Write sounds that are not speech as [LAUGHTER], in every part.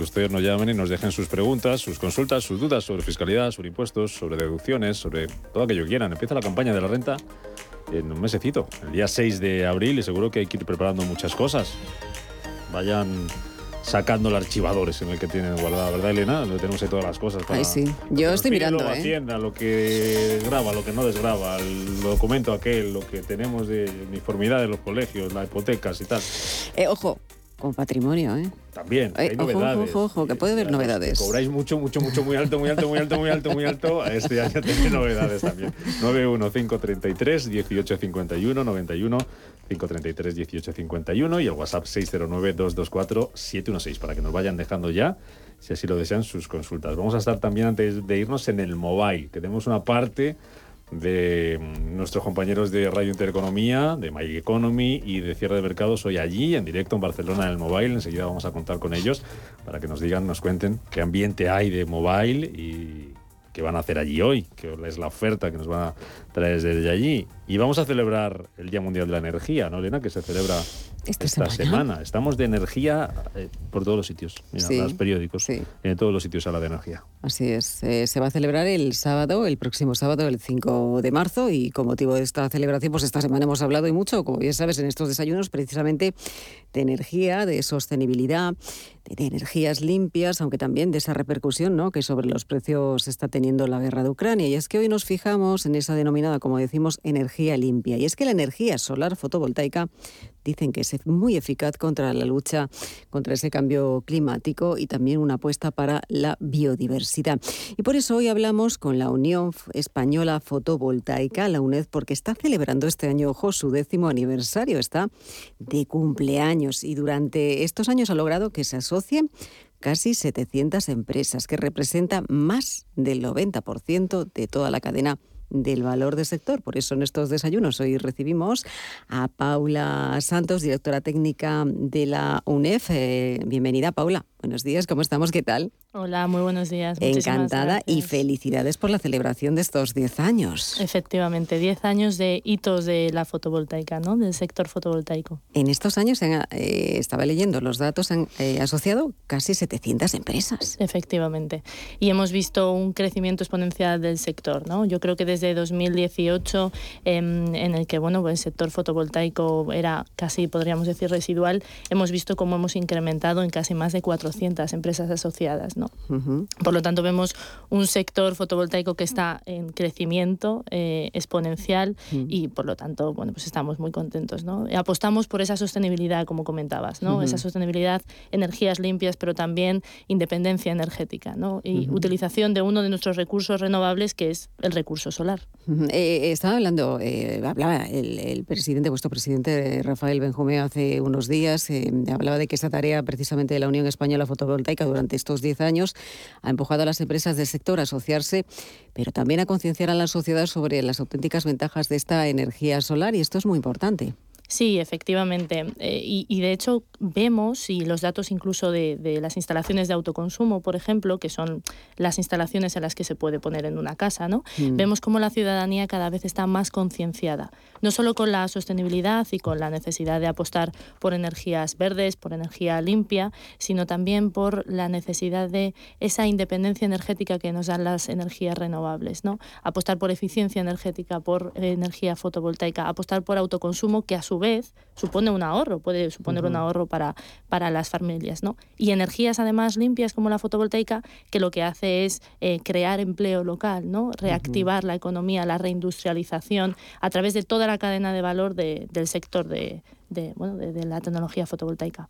que ustedes nos llamen y nos dejen sus preguntas, sus consultas, sus dudas sobre fiscalidad, sobre impuestos, sobre deducciones, sobre todo aquello que quieran. Empieza la campaña de la renta en un mesecito, el día 6 de abril, y seguro que hay que ir preparando muchas cosas. Vayan sacando los archivadores en el que tienen guardada, ¿verdad, Elena? Lo tenemos ahí todas las cosas. Para, Ay, sí. Yo estoy mirando, ¿eh? Hacienda, lo que graba, lo que no desgraba, el documento aquel, lo que tenemos de uniformidad de los colegios, las hipotecas y tal. Eh, ojo, con patrimonio, ¿eh? También, hay novedades. Ojo, ojo, que puede haber novedades. cobráis mucho, mucho, mucho, muy alto, muy alto, muy alto, muy alto, muy alto. Este año [LAUGHS] tenéis novedades también. 91533 1851 91 533 1851 y el WhatsApp 609 224 716 para que nos vayan dejando ya, si así lo desean, sus consultas. Vamos a estar también antes de irnos en el mobile, que tenemos una parte de mm, nuestros compañeros de Radio Intereconomía, de My Economy y de Cierre de Mercados hoy allí, en directo en Barcelona, en el mobile. Enseguida vamos a contar con ellos para que nos digan, nos cuenten qué ambiente hay de mobile y qué van a hacer allí hoy, que es la oferta que nos van a traer desde allí. Y vamos a celebrar el Día Mundial de la Energía, ¿no, Elena? Que se celebra esta, semana. Estamos de energía eh, por todos los sitios. Mira, los periódicos. En todos los sitios habla de energía. Así es. Eh, se va a celebrar el sábado, el próximo sábado, el 5 de marzo. Y con motivo de esta celebración, pues esta semana hemos hablado y mucho, como bien sabes, en estos desayunos, precisamente de energía, de sostenibilidad, de energías limpias, aunque también de esa repercusión ¿no? que sobre los precios está teniendo la guerra de Ucrania. Y es que hoy nos fijamos en esa denominada, como decimos, energía limpia. Y es que la energía solar fotovoltaica dicen que es muy eficaz contra la lucha contra ese cambio climático y también una apuesta para la biodiversidad. Y por eso hoy hablamos con la Unión Española Fotovoltaica, la UNED, porque está celebrando este año, ojo, su décimo aniversario, está de cumpleaños y durante estos años ha logrado que se asocien casi 700 empresas, que representan más del 90% de toda la cadena del valor del sector. Por eso en estos desayunos hoy recibimos a Paula Santos, directora técnica de la UNEF. Eh, bienvenida, Paula. Buenos días, ¿cómo estamos? ¿Qué tal? Hola, muy buenos días. Encantada y felicidades por la celebración de estos 10 años. Efectivamente, 10 años de hitos de la fotovoltaica, ¿no? del sector fotovoltaico. En estos años, eh, estaba leyendo los datos, han eh, asociado casi 700 empresas. Efectivamente. Y hemos visto un crecimiento exponencial del sector. ¿no? Yo creo que desde 2018, em, en el que bueno, pues el sector fotovoltaico era casi, podríamos decir, residual, hemos visto cómo hemos incrementado en casi más de 400 empresas asociadas. ¿no? Por lo tanto, vemos un sector fotovoltaico que está en crecimiento eh, exponencial y, por lo tanto, bueno, pues estamos muy contentos. ¿no? apostamos por esa sostenibilidad, como comentabas, ¿no? esa sostenibilidad, energías limpias, pero también independencia energética ¿no? y utilización de uno de nuestros recursos renovables, que es el recurso solar. Eh, estaba hablando, eh, hablaba el, presidente, vuestro presidente Rafael Benjumea, hace unos días, hablaba de que esa tarea precisamente de la Unión Española la fotovoltaica durante estos 10 años ha empujado a las empresas del sector a asociarse, pero también a concienciar a la sociedad sobre las auténticas ventajas de esta energía solar y esto es muy importante. Sí, efectivamente. Eh, y, de hecho vemos, y los datos incluso de, las instalaciones de autoconsumo, por ejemplo, que son las instalaciones en las que se puede poner en una casa, ¿no? Mm. Vemos cómo la ciudadanía cada vez está más concienciada, no solo con la sostenibilidad y con la necesidad de apostar por energías verdes, por energía limpia, sino también por la necesidad de esa independencia energética que nos dan las energías renovables, ¿no? Apostar por eficiencia energética, por energía fotovoltaica, apostar por autoconsumo que a su vez supone un ahorro, puede suponer un ahorro para, para las familias. ¿no? Y energías además limpias como la fotovoltaica, que lo que hace es eh, crear empleo local, ¿no? reactivar la economía, la reindustrialización a través de toda la cadena de valor del sector de, de, bueno, de, la tecnología fotovoltaica.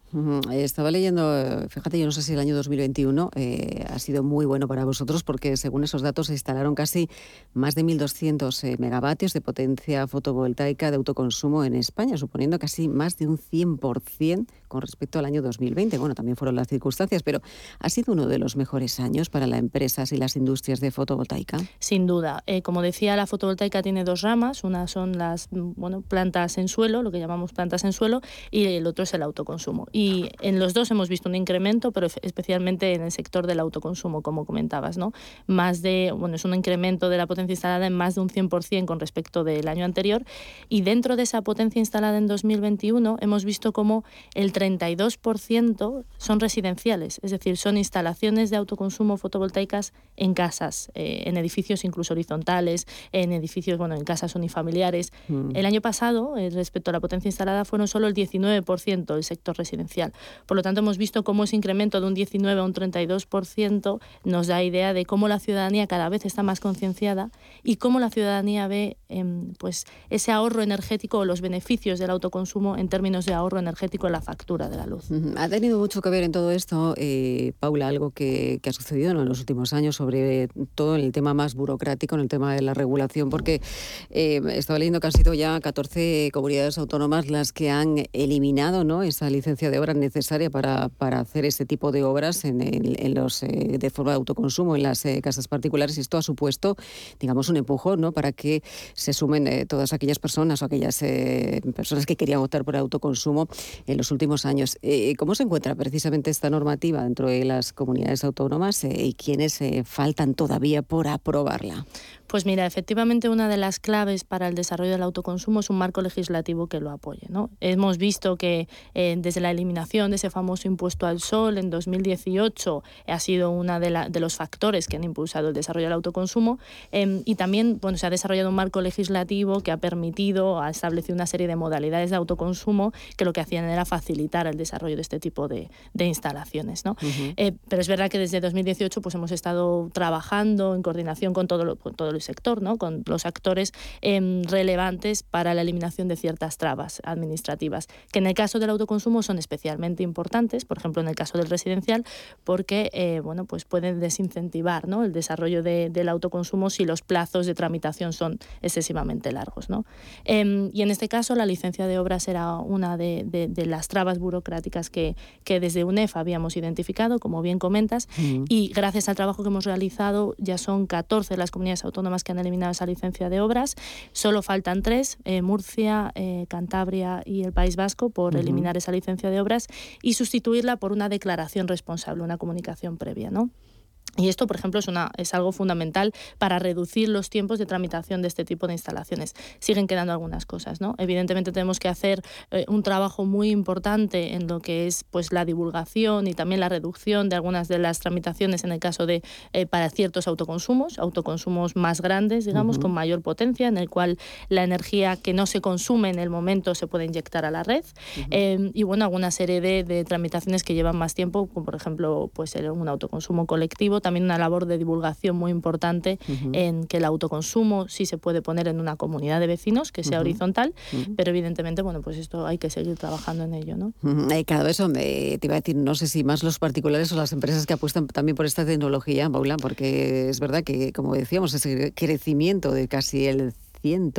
Estaba leyendo, fíjate, yo no sé si el año 2021 eh, ha sido muy bueno para vosotros porque según esos datos se instalaron casi más de 1.200 eh, megavatios de potencia fotovoltaica de autoconsumo en España, suponiendo casi más de un 100% con respecto al año 2020. Bueno, también fueron las circunstancias, pero ha sido uno de los mejores años para las empresas y las industrias de fotovoltaica. Sin duda. Eh, como decía, la fotovoltaica tiene dos ramas. Una son las bueno, plantas en suelo, lo que llamamos plantas en en suelo y el otro es el autoconsumo. Y en los dos hemos visto un incremento, pero especialmente en el sector del autoconsumo, como comentabas, ¿no? Más de, bueno, es un incremento de la potencia instalada en más de un 100% con respecto del año anterior y dentro de esa potencia instalada en 2021 hemos visto como el 32% son residenciales, es decir, son instalaciones de autoconsumo fotovoltaicas en casas, eh, en edificios incluso horizontales, en edificios, bueno, en casas unifamiliares. Mm. El año pasado, eh, respecto a la potencia instalada, fueron solo el 19% del sector residencial. Por lo tanto, hemos visto cómo ese incremento de un 19 a un 32% nos da idea de cómo la ciudadanía cada vez está más concienciada y cómo la ciudadanía ve em, pues, ese ahorro energético o los beneficios del autoconsumo en términos de ahorro energético en la factura de la luz. Ha tenido mucho que ver en todo esto, eh, Paula, algo que, ha sucedido en los últimos años sobre todo en el tema más burocrático, en el tema de la regulación, porque eh, estaba leyendo que han sido ya 14 comunidades autónomas las que han eliminado ¿no? esa licencia de obra necesaria para, para hacer ese tipo de obras en, en los, eh, de forma de autoconsumo en las casas particulares. Y esto ha supuesto, digamos, un empujón ¿no? para que se sumen todas aquellas personas o aquellas personas que querían optar por autoconsumo en los últimos años. ¿Cómo se encuentra precisamente esta normativa dentro de las comunidades autónomas eh, y quiénes eh, faltan todavía por aprobarla? Pues mira, efectivamente una de las claves para el desarrollo del autoconsumo es un marco legislativo que lo apoye. ¿no? Hemos visto que eh, desde la eliminación de ese famoso impuesto al sol en 2018 ha sido uno de, de, los factores que han impulsado el desarrollo del autoconsumo em, y también bueno, se ha desarrollado un marco legislativo que ha permitido, ha establecido una serie de modalidades de autoconsumo que lo que hacían era facilitar el desarrollo de este tipo de, de instalaciones. ¿no? Eh, pero es verdad que desde 2018 pues, hemos estado trabajando en coordinación con todo, lo, con todo sector, ¿no? con los actores em, relevantes para la eliminación de ciertas trabas administrativas, que en el caso del autoconsumo son especialmente importantes, por ejemplo en el caso del residencial, porque eh, bueno, pues pueden desincentivar ¿no? el desarrollo del autoconsumo si los plazos de tramitación son excesivamente largos. ¿no? Em, y en este caso la licencia de obras era una de, las trabas burocráticas que, que, desde UNEF habíamos identificado, como bien comentas, y gracias al trabajo que hemos realizado ya son 14 las comunidades autónomas que han eliminado esa licencia de obras. Solo faltan tres, eh, Murcia, eh, Cantabria y el País Vasco, por eliminar esa licencia de obras y sustituirla por una declaración responsable, una comunicación previa. ¿no? Y esto, por ejemplo, es, una, es algo fundamental para reducir los tiempos de tramitación de este tipo de instalaciones. Siguen quedando algunas cosas, ¿no? Evidentemente tenemos que hacer eh, un trabajo muy importante en lo que es pues, la divulgación y también la reducción de algunas de las tramitaciones en el caso de eh, para ciertos autoconsumos, autoconsumos más grandes, digamos, con mayor potencia, en el cual la energía que no se consume en el momento se puede inyectar a la red. Em, y bueno, alguna serie de, de, tramitaciones que llevan más tiempo, como por ejemplo pues, un autoconsumo colectivo también una labor de divulgación muy importante en que el autoconsumo sí se puede poner en una comunidad de vecinos que sea horizontal, pero evidentemente, bueno, pues esto hay que seguir trabajando en ello, ¿no? cada vez te iba a decir, no sé si más los particulares o las empresas que apuestan también por esta tecnología, Paula, porque es verdad que, como decíamos, ese crecimiento de casi el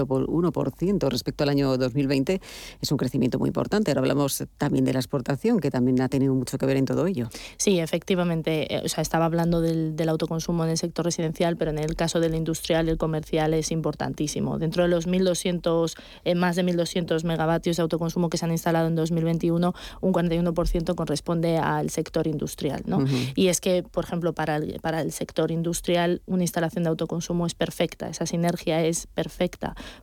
por 1% respecto al año 2020 es un crecimiento muy importante. Ahora hablamos también de la exportación, que también ha tenido mucho que ver en todo ello. Sí, efectivamente. Eh, o sea, estaba hablando del, autoconsumo en el sector residencial, pero en el caso del industrial y el comercial es importantísimo. Dentro de los 1.200, eh, más de 1.200 megavatios de autoconsumo que se han instalado en 2021, un 41% corresponde al sector industrial. ¿no? Y es que, por ejemplo, para para el sector industrial, una instalación de autoconsumo es perfecta, esa sinergia es perfecta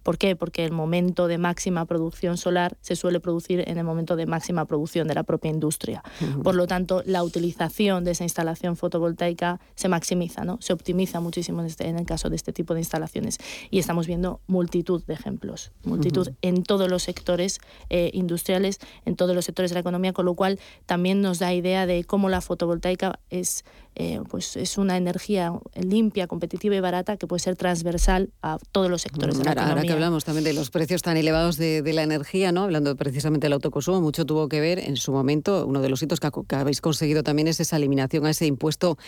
¿Por qué? Porque el momento de máxima producción solar se suele producir en el momento de máxima producción de la propia industria. Por lo tanto, la utilización de esa instalación fotovoltaica se maximiza, ¿no? se optimiza muchísimo en, este, el caso de este tipo de instalaciones. Y estamos viendo multitud de ejemplos, multitud en todos los sectores eh, industriales, en todos los sectores de la economía, con lo cual también nos da idea de cómo la fotovoltaica es eh, pues es una energía limpia, competitiva y barata que puede ser transversal a todos los sectores de la ahora, economía. Ahora que hablamos también de los precios tan elevados de, la energía, ¿no? hablando precisamente del autoconsumo, mucho tuvo que ver en su momento, uno de los hitos que, habéis conseguido también es esa eliminación a ese impuesto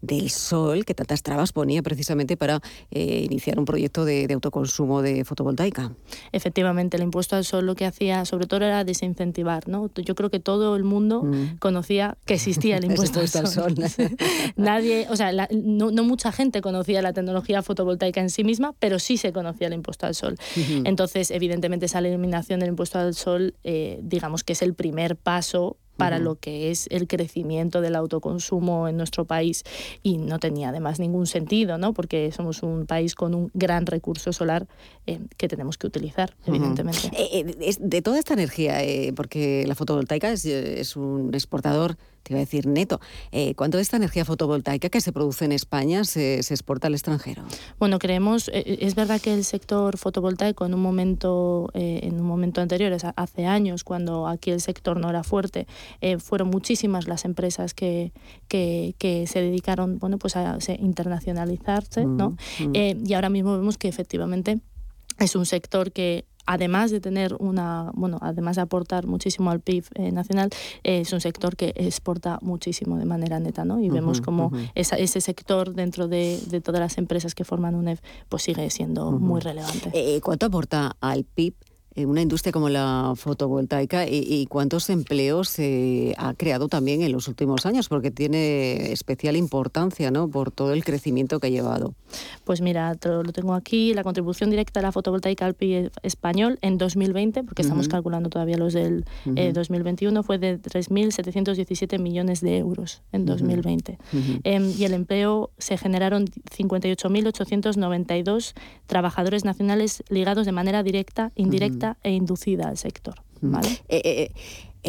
del sol que tantas trabas ponía precisamente para eh, iniciar un proyecto de, autoconsumo de fotovoltaica. Efectivamente, el impuesto al sol lo que hacía sobre todo era desincentivar. ¿no? Yo creo que todo el mundo mm. conocía que existía el [LAUGHS] impuesto al sol. [LAUGHS] Nadie, o sea, no, mucha gente conocía la tecnología fotovoltaica en sí misma, pero sí se conocía el impuesto al sol. Entonces, evidentemente, esa eliminación del impuesto al sol, eh, digamos que es el primer paso para lo que es el crecimiento del autoconsumo en nuestro país y no tenía además ningún sentido, ¿no? Porque somos un país con un gran recurso solar eh, que tenemos que utilizar, evidentemente. Eh, de toda esta energía, porque la fotovoltaica es un exportador te iba a decir neto. Eh, ¿Cuánto de esta energía fotovoltaica que se produce en España se, exporta al extranjero? Bueno, creemos, eh, eh, es verdad que el sector fotovoltaico en un momento, en un momento anterior, hace años, cuando aquí el sector no era fuerte, fueron muchísimas las empresas que, que, se dedicaron bueno, pues a internacionalizarse, ¿no? Mm, mm. y ahora mismo vemos que efectivamente es un sector que además de tener una, bueno, además de aportar muchísimo al PIB eh, nacional, es un sector que exporta muchísimo de manera neta, ¿no? Y vemos como ese sector dentro de, todas las empresas que forman UNEF, pues sigue siendo muy relevante. Eh, ¿Cuánto aporta al PIB una industria como la fotovoltaica y, cuántos empleos se ha creado también en los últimos años, porque tiene especial importancia ¿no? por todo el crecimiento que ha llevado. Pues mira, lo tengo aquí, la contribución directa de la fotovoltaica al PIB español en 2020, porque estamos calculando todavía los del 2021, eh, fue de 3.717 millones de euros en 2020. Em, y el empleo se generaron 58.892 trabajadores nacionales ligados de manera directa, indirecta, e inducida al sector. ¿vale? Eh, eh,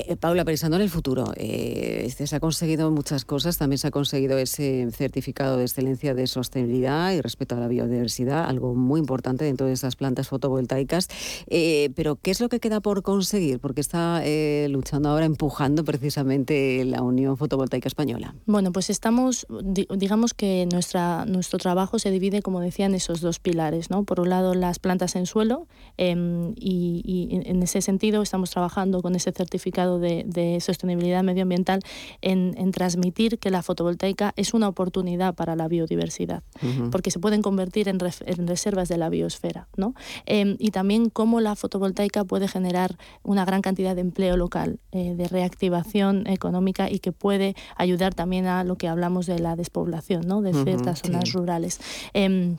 eh, Paula, pensando en el futuro, eh, se ha conseguido muchas cosas, también se ha conseguido ese certificado de excelencia de sostenibilidad y respeto a la biodiversidad, algo muy importante dentro de esas plantas fotovoltaicas. Eh, pero, ¿qué es lo que queda por conseguir? Porque está luchando ahora, empujando precisamente la Unión Fotovoltaica Española. Bueno, pues estamos, digamos que nuestra, nuestro trabajo se divide, como decía, en esos dos pilares. ¿no? Por un lado, las plantas en suelo, em, y en ese sentido estamos trabajando con ese certificado de, sostenibilidad medioambiental en, transmitir que la fotovoltaica es una oportunidad para la biodiversidad, porque se pueden convertir en, reservas de la biosfera. ¿no? Em, y también cómo la fotovoltaica puede generar una gran cantidad de empleo local, eh, de reactivación económica y que puede ayudar también a lo que hablamos de la despoblación ¿no? de ciertas zonas rurales. Em,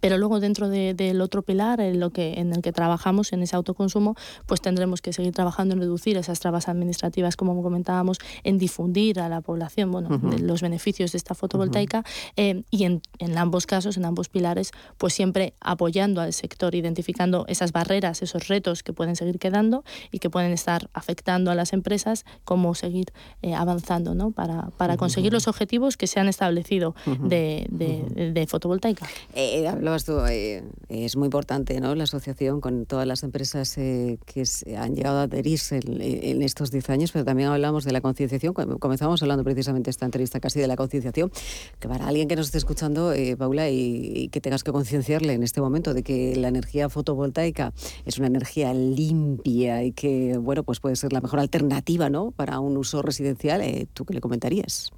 pero luego dentro del otro pilar, en, lo que, en el que trabajamos, en ese autoconsumo, pues tendremos que seguir trabajando en reducir esas trabas administrativas, como comentábamos, en difundir a la población bueno, los beneficios de esta fotovoltaica eh, y en, en, ambos casos, en ambos pilares, pues siempre apoyando al sector, identificando esas barreras, esos retos que pueden seguir quedando y que pueden estar afectando a las empresas, cómo seguir eh, avanzando ¿no? para, para conseguir los objetivos que se han establecido de, de, fotovoltaica. Eh, hablabas tú, eh, es muy importante ¿no? la asociación con todas las empresas eh, que han llegado a adherirse en, estos 10 años, pero también hablamos de la concienciación. Comenzamos hablando precisamente esta entrevista casi de la concienciación, que para alguien que nos esté escuchando, eh, Paula, y, que tengas que concienciarle en este momento de que la energía fotovoltaica es una energía limpia y que bueno, pues puede ser la mejor alternativa ¿no? para un uso residencial, ¿tú qué le comentarías?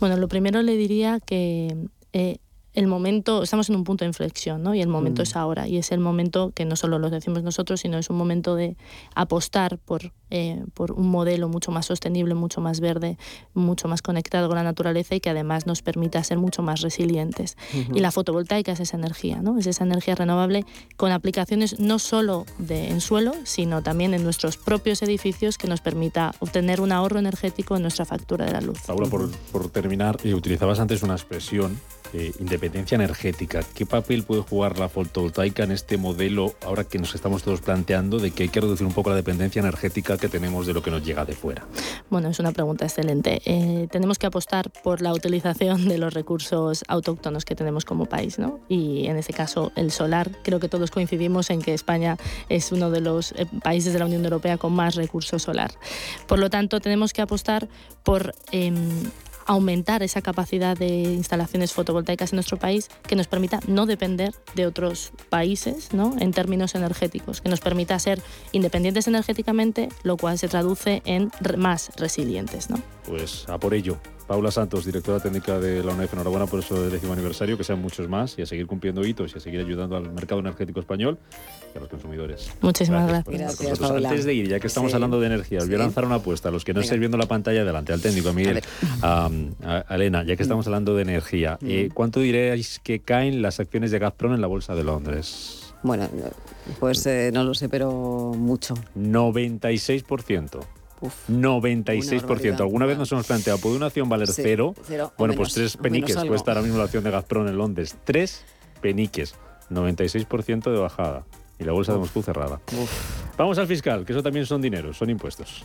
Bueno, lo primero le diría que el momento, estamos en un punto de inflexión, ¿no? Y el momento mm. es ahora. Y es el momento que no solo lo decimos nosotros, sino es un momento de apostar por, eh, por un modelo mucho más sostenible, mucho más verde, mucho más conectado con la naturaleza y que además nos permita ser mucho más resilientes. Y la fotovoltaica es esa energía, ¿no? Es esa energía renovable con aplicaciones no solo de, en suelo, sino también en nuestros propios edificios que nos permita obtener un ahorro energético en nuestra factura de la luz. Paula, por, por terminar, y utilizabas antes una expresión eh, independencia energética. ¿Qué papel puede jugar la fotovoltaica en este modelo ahora que nos estamos todos planteando de que hay que reducir un poco la dependencia energética que tenemos de lo que nos llega de fuera? Bueno, es una pregunta excelente. Eh, tenemos que apostar por la utilización de los recursos autóctonos que tenemos como país, ¿no? Y en este caso el solar. Creo que todos coincidimos en que España es uno de los eh, países de la Unión Europea con más recursos solar. Por lo tanto, tenemos que apostar por em, aumentar esa capacidad de instalaciones fotovoltaicas en nuestro país que nos permita no depender de otros países ¿no? en términos energéticos, que nos permita ser independientes energéticamente, lo cual se traduce en más resilientes. ¿no? Pues a por ello. Paula Santos, directora técnica de la UNEF, enhorabuena por su décimo aniversario, que sean muchos más y a seguir cumpliendo hitos y a seguir ayudando al mercado energético español y a los consumidores. Muchísimas gracias. gracias Antes de ir, ya que estamos hablando de energía, os voy a lanzar una apuesta. A los que no estáis viendo la pantalla delante, al técnico, a Miguel, a, Elena, ya que estamos hablando de energía, eh, ¿cuánto diréis que caen las acciones de Gazprom en la Bolsa de Londres? Bueno, pues eh, no lo sé, pero mucho. 96%. 96%. ¿Alguna vez nos hemos planteado, ¿puede una acción valer cero? bueno, pues tres peniques. Cuesta ahora mismo la acción de Gazprom en Londres. Tres peniques. 96% de bajada. Y la bolsa de Moscú cerrada. Vamos al fiscal, que eso también son dineros, son impuestos.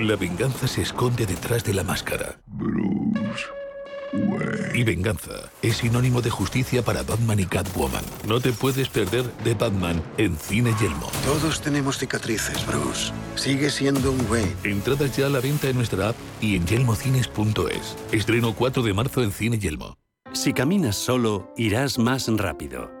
La venganza se esconde detrás de la máscara. Bruce. Y venganza es sinónimo de justicia para Batman y Catwoman. No te puedes perder de Batman en Cine Yelmo. Todos tenemos cicatrices, Bruce. Sigue siendo un güey. Entradas ya a la venta en nuestra app y en yelmocines.es. Estreno 4 de marzo en Cine Yelmo. Si caminas solo, irás más rápido.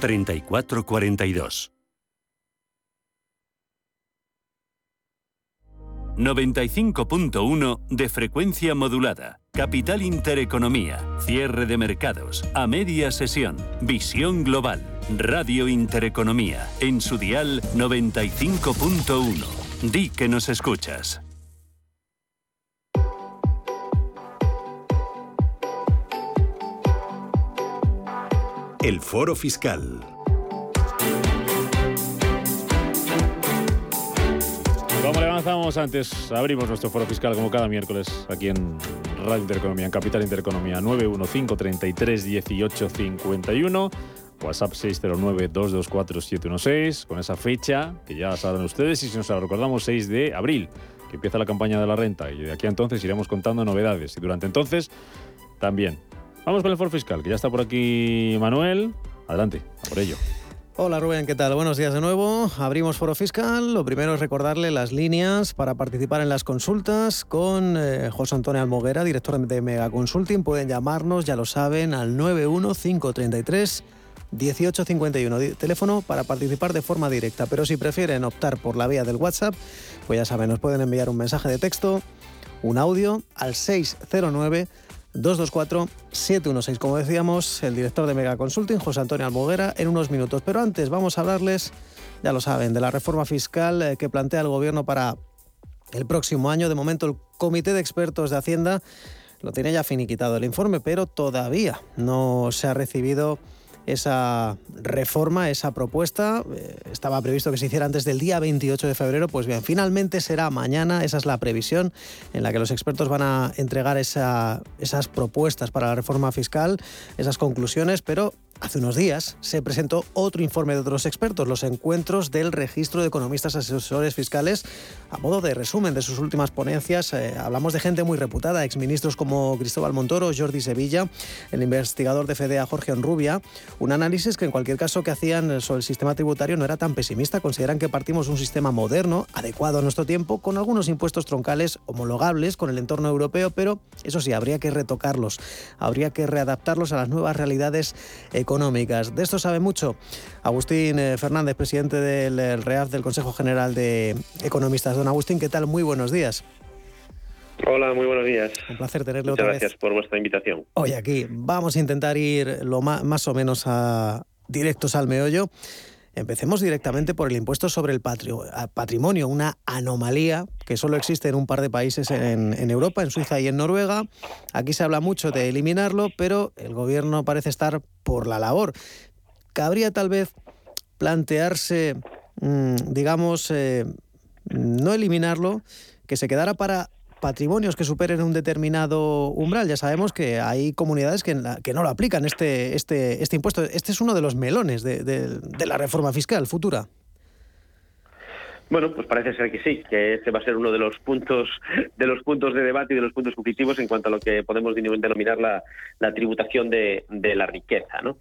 3442. 95.1 de frecuencia modulada. Capital Intereconomía. Cierre de mercados. A media sesión. Visión global. Radio Intereconomía. En su dial 95.1. Di que nos escuchas. El Foro Fiscal. Como le avanzamos antes, abrimos nuestro foro fiscal como cada miércoles aquí en Radio Intereconomía, en Capital Intereconomía, 915331851, WhatsApp 609224716, con esa fecha que ya saben ustedes y si nos la recordamos, 6 de abril, que empieza la campaña de la renta y de aquí a entonces iremos contando novedades y durante entonces también Vamos con el foro fiscal, que ya está por aquí Manuel. Adelante, por ello. Hola Rubén, ¿qué tal? Buenos días de nuevo. Abrimos foro fiscal. Lo primero es recordarle las líneas para participar en las consultas con eh, José Antonio Almoguera, director de Mega Consulting. Pueden llamarnos, ya lo saben, al 91533 1851, teléfono para participar de forma directa. Pero si prefieren optar por la vía del WhatsApp, pues ya saben, nos pueden enviar un mensaje de texto, un audio al 609 224-716. Como decíamos, el director de Mega Consulting, José Antonio Almoguera, en unos minutos. Pero antes vamos a hablarles, ya lo saben, de la reforma fiscal eh, que plantea el Gobierno para el próximo año. De momento, el Comité de Expertos de Hacienda lo tiene ya finiquitado el informe, pero todavía no se ha recibido esa reforma, esa propuesta. Eh, estaba previsto que se hiciera antes del día 28 de febrero. Pues bien, finalmente será mañana, esa es la previsión en la que los expertos van a entregar esas propuestas para la reforma fiscal, esas conclusiones, pero Hace unos días se presentó otro informe de otros expertos, los encuentros del registro de economistas asesores fiscales. A modo de resumen de sus últimas ponencias, eh, hablamos de gente muy reputada, exministros como Cristóbal Montoro, Jordi Sevilla, el investigador de FEDEA Jorge Onrubia. Un análisis que en cualquier caso que hacían sobre el sistema tributario no era tan pesimista. Consideran que partimos un sistema moderno, adecuado a nuestro tiempo, con algunos impuestos troncales homologables con el entorno europeo, pero eso sí, habría que retocarlos, habría que readaptarlos a las nuevas realidades económicas. De esto sabe mucho Agustín eh, Fernández, presidente del REAF del Consejo General de Economistas. Don Agustín, ¿qué tal? Muy buenos días. Hola, muy buenos días. Un placer tenerle Muchas otra gracias por vuestra invitación. Hoy aquí vamos a intentar ir lo más, más o menos a directos al meollo. Empecemos directamente por el impuesto sobre el patrimonio, una anomalía que solo existe en un par de países en, en, Europa, en Suiza y en Noruega. Aquí se habla mucho de eliminarlo, pero el gobierno parece estar por la labor. Cabría tal vez plantearse, mm, digamos, eh, no eliminarlo, que se quedara para patrimonios que superen un determinado umbral. Ya sabemos que hay comunidades que, que no lo aplican este, este, este impuesto. Este es uno de los melones de, de la reforma fiscal futura. Bueno, pues parece ser que sí, que este va a ser uno de los puntos de los puntos de debate y de los puntos conflictivos en cuanto a lo que podemos denominar la, tributación de, la riqueza. ¿no?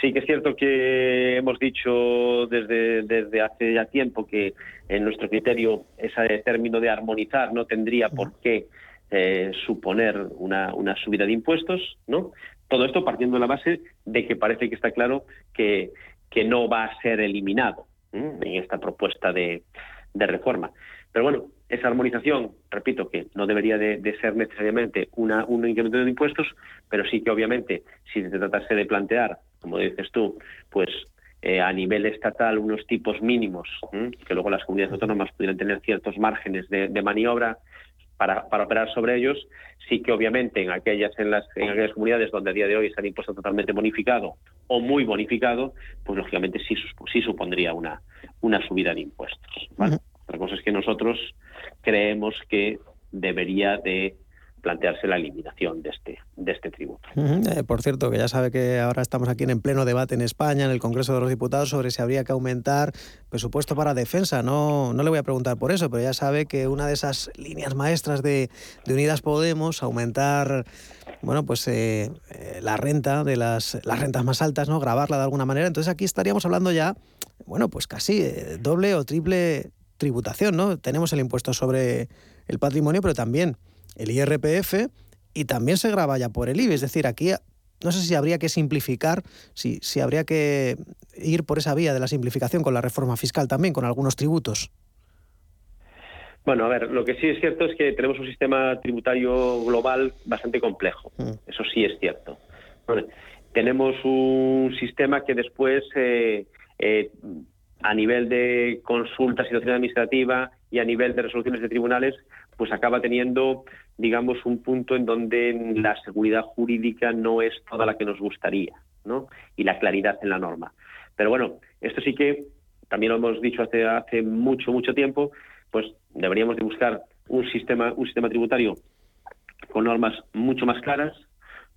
Sí que es cierto que hemos dicho desde, desde hace ya tiempo que en nuestro criterio ese término de armonizar no tendría por qué eh, suponer una, una subida de impuestos, ¿no? Todo esto partiendo de la base de que parece que está claro que, que no va a ser eliminado en esta propuesta de, reforma. Pero bueno, esa armonización, repito, que no debería de, ser necesariamente una, un incremento de impuestos, pero sí que obviamente si se tratase de plantear, como dices tú, pues eh, a nivel estatal unos tipos mínimos, que luego las comunidades autónomas pudieran tener ciertos márgenes de, maniobra para, para, operar sobre ellos, sí que obviamente en aquellas, en, las, en aquellas comunidades donde a día de hoy está el impuesto totalmente bonificado o muy bonificado, pues lógicamente sí, sí supondría una, una subida de impuestos. Otra cosa es que nosotros creemos que debería de plantearse la eliminación de este, de este tributo. Eh, por cierto, que ya sabe que ahora estamos aquí en pleno debate en España, en el Congreso de los Diputados, sobre si habría que aumentar presupuesto para defensa. No, no le voy a preguntar por eso, pero ya sabe que una de esas líneas maestras de, Unidas Podemos, aumentar bueno, pues eh, eh, la renta de las, las rentas más altas, ¿no? Grabarla de alguna manera. Entonces aquí estaríamos hablando ya, bueno, pues casi doble o triple tributación, ¿no? Tenemos el impuesto sobre el patrimonio, pero también el IRPF y también se graba ya por el IBE. Es decir, aquí no sé si habría que simplificar, si, si habría que ir por esa vía de la simplificación con la reforma fiscal también, con algunos tributos. Bueno, a ver, lo que sí es cierto es que tenemos un sistema tributario global bastante complejo. Mm. Eso sí es cierto. tenemos un sistema que después, eh, eh, a nivel de consulta, situación administrativa y a nivel de resoluciones de tribunales, pues acaba teniendo, digamos, un punto en donde la seguridad jurídica no es toda la que nos gustaría, ¿no? Y la claridad en la norma. Pero bueno, esto sí que también lo hemos dicho hace, hace mucho, mucho tiempo, pues deberíamos de buscar un sistema, un sistema tributario con normas mucho más claras,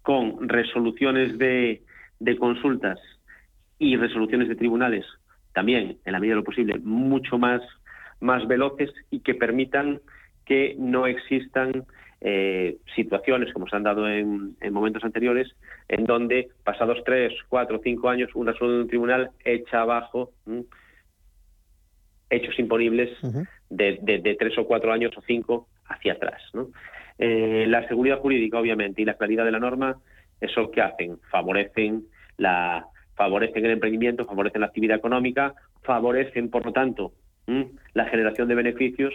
con resoluciones de, de consultas y resoluciones de tribunales también, en la medida de lo posible, mucho más, más veloces y que permitan que no existan eh, situaciones como se han dado en, momentos anteriores, en donde pasados tres, cuatro, cinco años, una resolución de un tribunal echa abajo hechos imponibles de, tres o cuatro años o cinco hacia atrás. Eh, la seguridad jurídica, obviamente, y la claridad de la norma, eso que hacen, favorecen la favorecen el emprendimiento, favorecen la actividad económica, favorecen, por lo tanto, la generación de beneficios,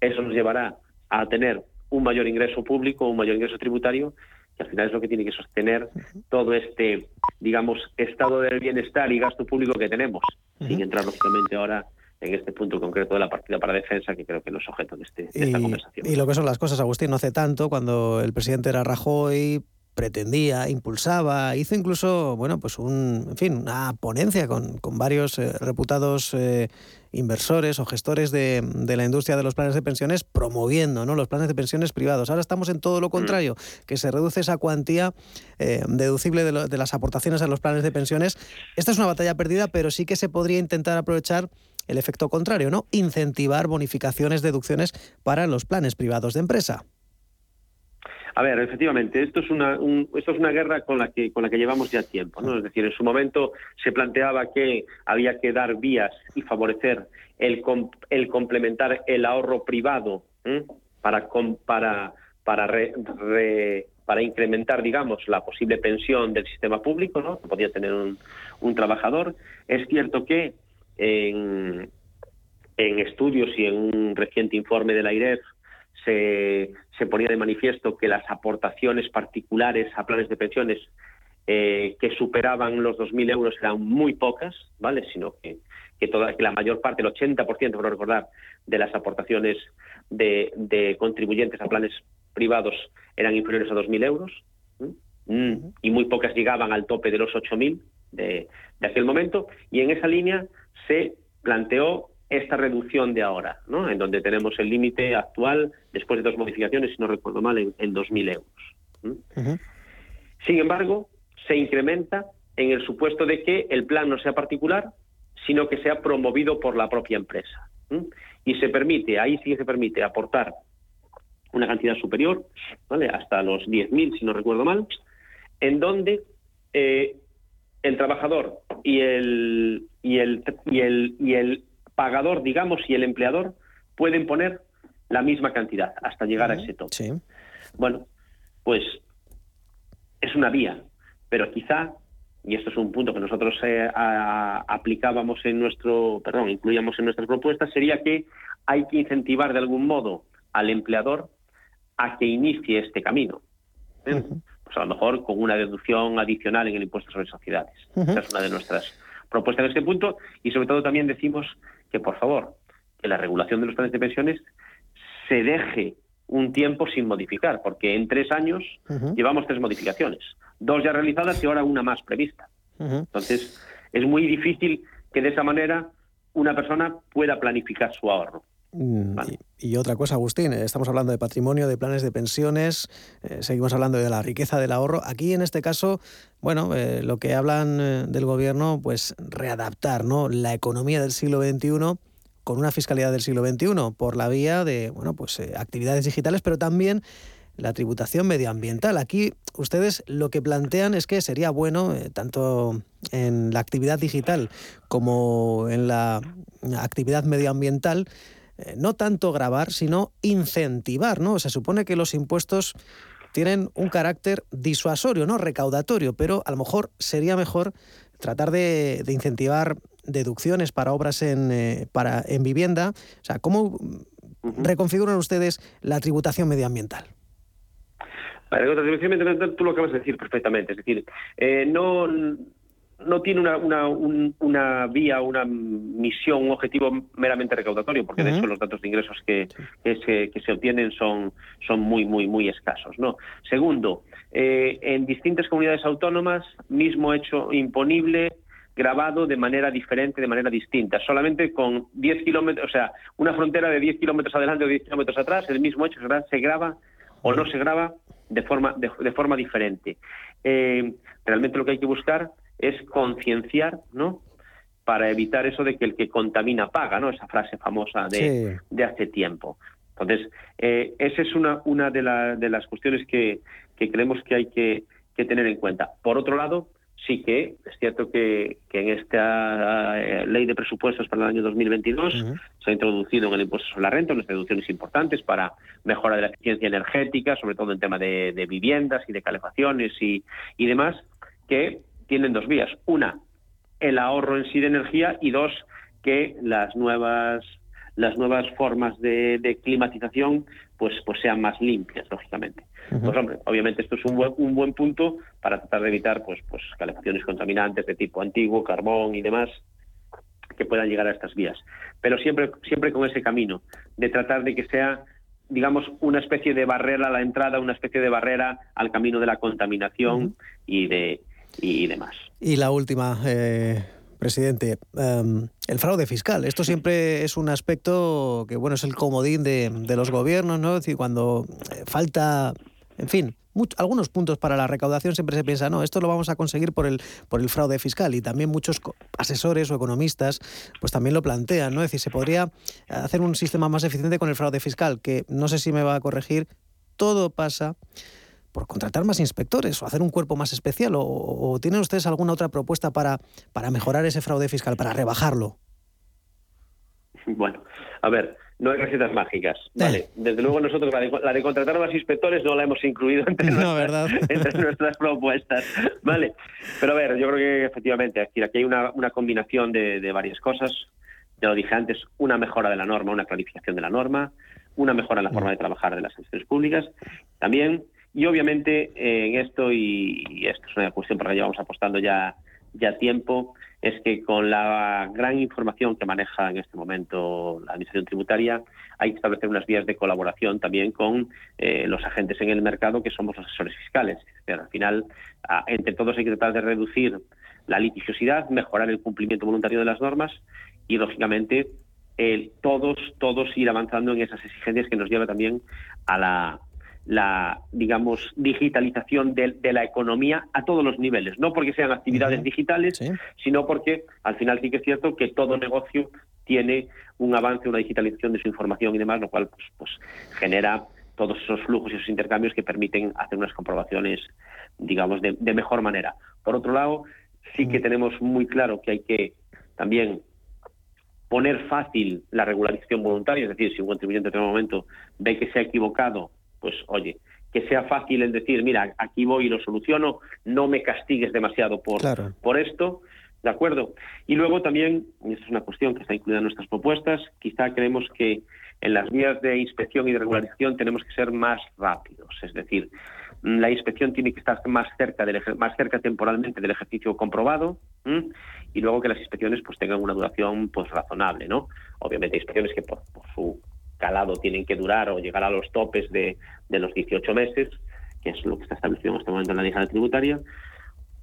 eso nos llevará a tener un mayor ingreso público, un mayor ingreso tributario, que al final es lo que tiene que sostener todo este, digamos, estado del bienestar y gasto público que tenemos, sin entrar lógicamente ahora en este punto concreto de la partida para defensa, que creo que no es objeto de, este, esta conversación. Y lo que son las cosas, Agustín, no hace tanto, cuando el presidente era Rajoy, pretendía, impulsaba, hizo incluso, bueno, pues un, en fin, una ponencia con, con varios eh, reputados eh, inversores o gestores de, de, la industria de los planes de pensiones promoviendo ¿no? los planes de pensiones privados. Ahora estamos en todo lo mm. contrario, que se reduce esa cuantía eh, deducible de, de las aportaciones a los planes de pensiones. Esta es una batalla perdida, pero sí que se podría intentar aprovechar el efecto contrario, ¿no? Incentivar bonificaciones, deducciones para los planes privados de empresa. A ver, efectivamente, esto es una esto es una guerra con la que con la que llevamos ya tiempo, ¿no? Es decir, en su momento se planteaba que había que dar vías y favorecer el el complementar el ahorro privado para para para para incrementar, digamos, la posible pensión del sistema público, ¿no? Que podía tener un, un trabajador. Es cierto que en, en estudios y en un reciente informe de la IREF se, se ponía de manifiesto que las aportaciones particulares a planes de pensiones eh, que superaban los 2.000 euros eran muy pocas, ¿vale? Sino que, que, toda, que la mayor parte, el 80%, por recordar, de las aportaciones de, de contribuyentes a planes privados eran inferiores a 2.000 euros mm, y muy pocas llegaban al tope de los 8.000 de, de aquel momento. Y en esa línea se planteó esta reducción de ahora, ¿no? en donde tenemos el límite actual, después de dos modificaciones, si no recuerdo mal, en, en 2.000 euros. Sin embargo, se incrementa en el supuesto de que el plan no sea particular, sino que sea promovido por la propia empresa. Y se permite, ahí sí que se permite aportar una cantidad superior, ¿vale? hasta los 10.000, si no recuerdo mal, en donde eh, el trabajador y el, y el, y el, y el pagador, digamos, y el empleador pueden poner la misma cantidad hasta llegar a ese tope. Bueno, pues es una vía, pero quizá, y esto es un punto que nosotros eh, aplicábamos en nuestro, perdón, incluíamos en nuestras propuestas, sería que hay que incentivar de algún modo al empleador a que inicie este camino. ¿Eh? Pues a lo mejor con una deducción adicional en el impuesto sobre sociedades. Esa es una de nuestras propuestas en este punto y sobre todo también decimos que por favor, que la regulación de los planes de pensiones se deje un tiempo sin modificar, porque en tres años llevamos tres modificaciones, dos ya realizadas y ahora una más prevista. Entonces, es muy difícil que de esa manera una persona pueda planificar su ahorro. Mm, y, otra cosa, Agustín, eh, estamos hablando de patrimonio, de planes de pensiones, eh, seguimos hablando de la riqueza del ahorro. Aquí, en este caso, bueno, eh, lo que hablan del gobierno, pues readaptar ¿no? la economía del siglo XXI con una fiscalidad del siglo XXI por la vía de, bueno, pues actividades digitales, pero también la tributación medioambiental. Aquí ustedes lo que plantean es que sería bueno, tanto en la actividad digital como en la actividad medioambiental, eh, no tanto grabar, sino incentivar, ¿no? Se supone que los impuestos tienen un carácter disuasorio, no recaudatorio, pero a lo mejor sería mejor tratar de, incentivar deducciones para obras en, eh, para, en vivienda. O sea, ¿cómo reconfiguran ustedes la tributación medioambiental? La tributación medioambiental, tú lo acabas de decir perfectamente. Es decir, eh, no no tiene una, una, una, vía, una misión, un objetivo meramente recaudatorio, porque de hecho los datos de ingresos que, que, se, obtienen son, son muy, muy, muy escasos. ¿no? Segundo, eh, en distintas comunidades autónomas, mismo hecho imponible, grabado de manera diferente, de manera distinta. Solamente con 10 kilómetros, o sea, una frontera de 10 kilómetros adelante o 10 kilómetros atrás, el mismo hecho se graba o no se graba de forma, de, forma diferente. Eh, realmente lo que hay que buscar es concienciar, ¿no? Para evitar eso de que el que contamina paga, ¿no? Esa frase famosa de, de hace tiempo. Entonces, eh, esa es una, una de, de las cuestiones que, que, creemos que hay que, que, tener en cuenta. Por otro lado, sí que es cierto que, que en esta eh, ley de presupuestos para el año 2022 se ha introducido en el impuesto sobre la renta unas deducciones importantes para mejora de la eficiencia energética, sobre todo en tema de, de viviendas y de calefacciones y, y demás, que tienen dos vías. Una, el ahorro en sí de energía y dos, que las nuevas las nuevas formas de, climatización pues pues sean más limpias lógicamente. Pues hombre obviamente esto es un buen, un buen punto para tratar de evitar pues pues calefacciones contaminantes de tipo antiguo carbón y demás que puedan llegar a estas vías. Pero siempre siempre con ese camino de tratar de que sea digamos una especie de barrera a la entrada una especie de barrera al camino de la contaminación y de y demás. Y la última, eh, presidente, em, el fraude fiscal. Esto siempre es un aspecto que, bueno, es el comodín de, los gobiernos, ¿no? Es decir, cuando eh, falta, en fin, algunos puntos para la recaudación siempre se piensa, no, esto lo vamos a conseguir por el, por el fraude fiscal. Y también muchos asesores o economistas pues también lo plantean, ¿no? Es decir, se podría hacer un sistema más eficiente con el fraude fiscal, que no sé si me va a corregir, todo pasa por contratar más inspectores o hacer un cuerpo más especial? ¿O, tienen ustedes alguna otra propuesta para, para mejorar ese fraude fiscal, para rebajarlo? Bueno, a ver, no hay recetas mágicas. Vale. Eh. Desde luego nosotros la de, contratar más inspectores no la hemos incluido [LAUGHS] [LAUGHS] entre, nuestras, propuestas. Vale. Pero a ver, yo creo que efectivamente aquí, aquí hay una, una combinación de, de, varias cosas. Ya lo dije antes, una mejora de la norma, una clarificación de la norma, una mejora en la forma de trabajar de las instituciones públicas. También y obviamente eh, en esto, y, esto es una cuestión por la que llevamos apostando ya, ya tiempo, es que con la gran información que maneja en este momento la Administración Tributaria, hay que establecer unas vías de colaboración también con eh, los agentes en el mercado, que somos asesores fiscales. al final, entre todos hay que tratar de reducir la litigiosidad, mejorar el cumplimiento voluntario de las normas y, lógicamente, todos, todos ir avanzando en esas exigencias que nos lleva también a la, la digamos, digitalización de, la economía a todos los niveles. No porque sean actividades digitales, sino porque al final sí que es cierto que todo negocio tiene un avance, una digitalización de su información y demás, lo cual pues, pues genera todos esos flujos y esos intercambios que permiten hacer unas comprobaciones, digamos, de, mejor manera. Por otro lado, sí que tenemos muy claro que hay que también poner fácil la regularización voluntaria, es decir, si un contribuyente en un momento ve que se ha equivocado, pues oye, que sea fácil el decir, mira, aquí voy y lo soluciono, no me castigues demasiado por, por esto, ¿de acuerdo? Y luego también, y esta es una cuestión que está incluida en nuestras propuestas, quizá creemos que en las vías de inspección y de regularización tenemos que ser más rápidos, es decir, la inspección tiene que estar más cerca del más cerca temporalmente del ejercicio comprobado y luego que las inspecciones pues tengan una duración pues razonable, ¿no? Obviamente hay inspecciones que por, su calado tienen que durar o llegar a los topes de, de los 18 meses, que es lo que está establecido en este momento en la ley tributaria,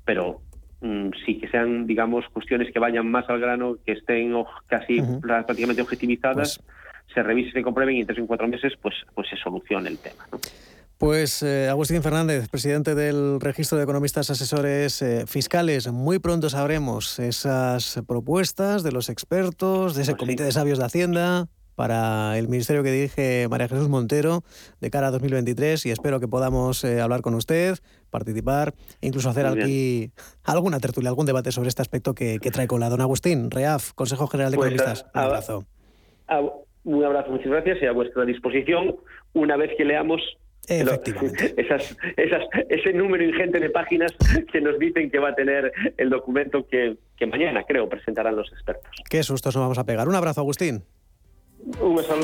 pero Mm, sí que sean, digamos, cuestiones que vayan más al grano, que estén casi prácticamente objetivizadas, pues se revisen, se comprueben y en tres o cuatro meses pues, pues se solucione el tema. Pues eh, Agustín Fernández, presidente del Registro de Economistas Asesores eh, Fiscales, muy pronto sabremos esas propuestas de los expertos, de ese pues comité de sabios de Hacienda, para el ministerio que dirige María Jesús Montero de cara a 2023 y espero que podamos eh, hablar con usted, participar, incluso hacer aquí alguna tertulia, algún debate sobre este aspecto que, trae con la don Agustín, REAF, Consejo General de pues, Economistas. un abrazo. un abrazo, muchas gracias y a vuestra disposición una vez que leamos Efectivamente. [LAUGHS] Esas, esas, ese número ingente de páginas que nos dicen que va a tener el documento que, que mañana, creo, presentarán los expertos. Qué sustos nos vamos a pegar. Un abrazo, Agustín. Un beso.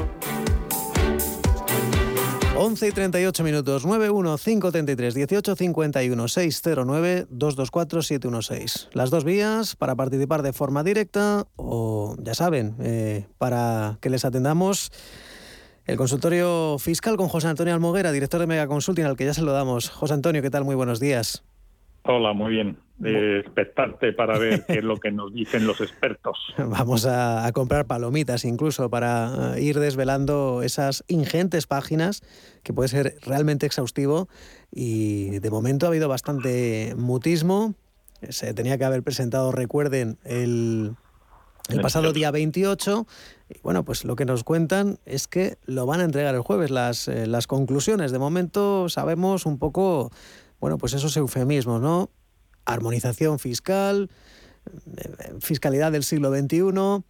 11 y 38 minutos, 91533 1851 609 224 716. Las dos vías para participar de forma directa o, ya saben, eh, para que les atendamos el consultorio fiscal con José Antonio Almoguera, director de Mega Consulting, al que ya se lo damos. José Antonio, ¿qué tal? Muy buenos días. Hola, muy bien. Eh, expectante para ver qué es lo que nos dicen los expertos. [LAUGHS] Vamos a, comprar palomitas incluso para eh, ir desvelando esas ingentes páginas que puede ser realmente exhaustivo y de momento ha habido bastante mutismo. Se tenía que haber presentado, recuerden, el, el pasado día 28. Y bueno, pues lo que nos cuentan es que lo van a entregar el jueves las, eh, las conclusiones. De momento sabemos un poco bueno, pues esos eufemismos, ¿no? Armonización fiscal, fiscalidad del siglo XXI.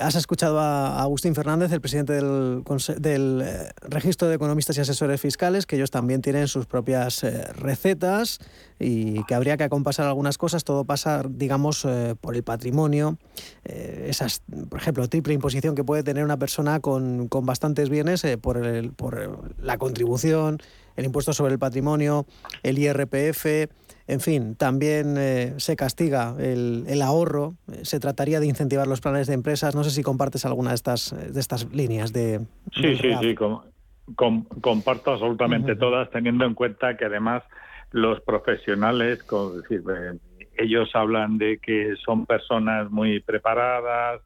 Has escuchado a Agustín Fernández, el presidente del, del, eh, Registro de Economistas y Asesores Fiscales, que ellos también tienen sus propias eh, recetas y que habría que acompasar algunas cosas. Todo pasa, digamos, eh, por el patrimonio. esas, por ejemplo, triple imposición que puede tener una persona con, con bastantes bienes por, el, por la contribución, el impuesto sobre el patrimonio, el IRPF, en fin, también eh, se castiga el, ahorro, se trataría de incentivar los planes de empresas. No sé si compartes alguna de estas, de estas líneas de... Sí, sí, sí, comparto absolutamente todas, teniendo en cuenta que además los profesionales, como decir, eh, ellos hablan de que son personas muy preparadas,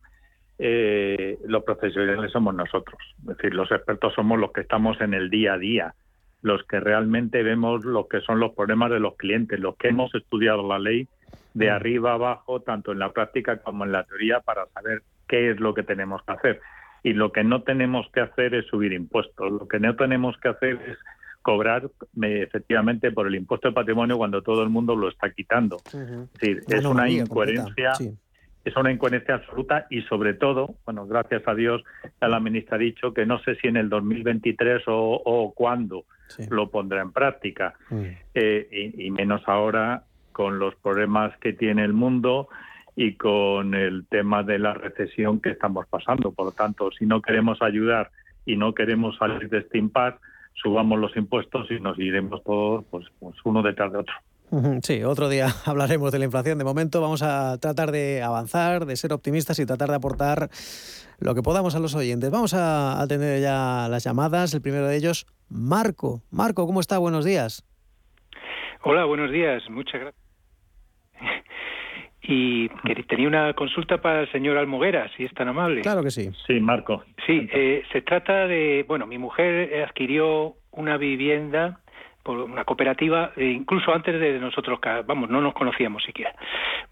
eh, los profesionales somos nosotros, es decir, los expertos somos los que estamos en el día a día los que realmente vemos lo que son los problemas de los clientes, los que hemos estudiado la ley de mm. arriba abajo, tanto en la práctica como en la teoría, para saber qué es lo que tenemos que hacer. Y lo que no tenemos que hacer es subir impuestos, lo que no tenemos que hacer es cobrar efectivamente por el impuesto de patrimonio cuando todo el mundo lo está quitando. Es decir, es una incoherencia. Es una incoherencia absoluta y sobre todo, bueno, gracias a Dios, ya la ministra ha dicho que no sé si en el 2023 o, o cuándo, lo pondrá en práctica. Mm. Eh, y, menos ahora con los problemas que tiene el mundo y con el tema de la recesión que estamos pasando. Por lo tanto, si no queremos ayudar y no queremos salir de este impasse, subamos los impuestos y nos iremos todos pues, pues uno detrás de otro. Sí, otro día [LAUGHS] hablaremos de la inflación. De momento vamos a tratar de avanzar, de ser optimistas y tratar de aportar lo que podamos a los oyentes. Vamos a atender ya las llamadas. El primero de ellos, Marco. Marco, ¿cómo está? Buenos días. Hola, buenos días. Muchas gracias. [LAUGHS] Y tenía una consulta para el señor Almoguera, si es tan amable. Claro que sí. Sí, Marco. Sí, eh, se trata de, bueno, mi mujer adquirió una vivienda por una cooperativa, e incluso antes de nosotros, vamos, no nos conocíamos siquiera.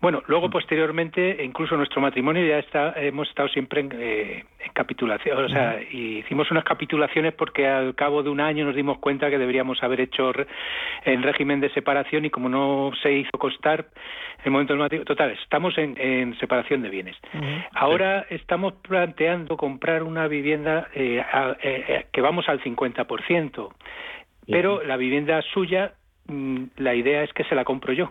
Bueno, luego mm. posteriormente, incluso nuestro matrimonio ya está, hemos estado siempre en, eh, capitulación, o sea, hicimos unas capitulaciones porque al cabo de un año nos dimos cuenta que deberíamos haber hecho en régimen de separación y como no se hizo costar el momento del matrimonio, total, estamos en, separación de bienes. Ahora estamos planteando comprar una vivienda eh, eh, que vamos al 50% pero la vivienda suya, mm, la idea es que se la compro yo.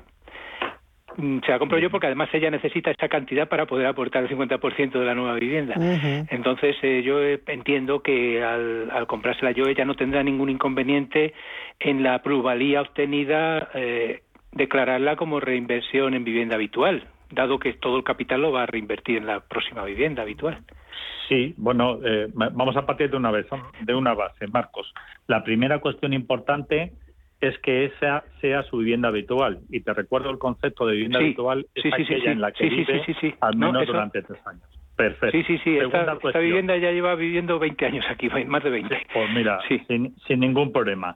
Mm, se la compro yo porque además ella necesita esa cantidad para poder aportar el 50% de la nueva vivienda. Entonces eh, yo entiendo que al, al, comprársela yo ella no tendrá ningún inconveniente en la plusvalía obtenida eh, declararla como reinversión en vivienda habitual, dado que todo el capital lo va a reinvertir en la próxima vivienda habitual. Sí, bueno, eh, vamos a partir de una vez, de una base, Marcos. La primera cuestión importante es que esa sea su vivienda habitual. Y te recuerdo el concepto de vivienda habitual es sí, aquella en la que vive al menos durante tres años. Perfecto. Sí, sí, sí. Esta, vivienda ya lleva viviendo 20 años aquí, [LAUGHS] más de 20. Pues mira, sin, sin, ningún problema.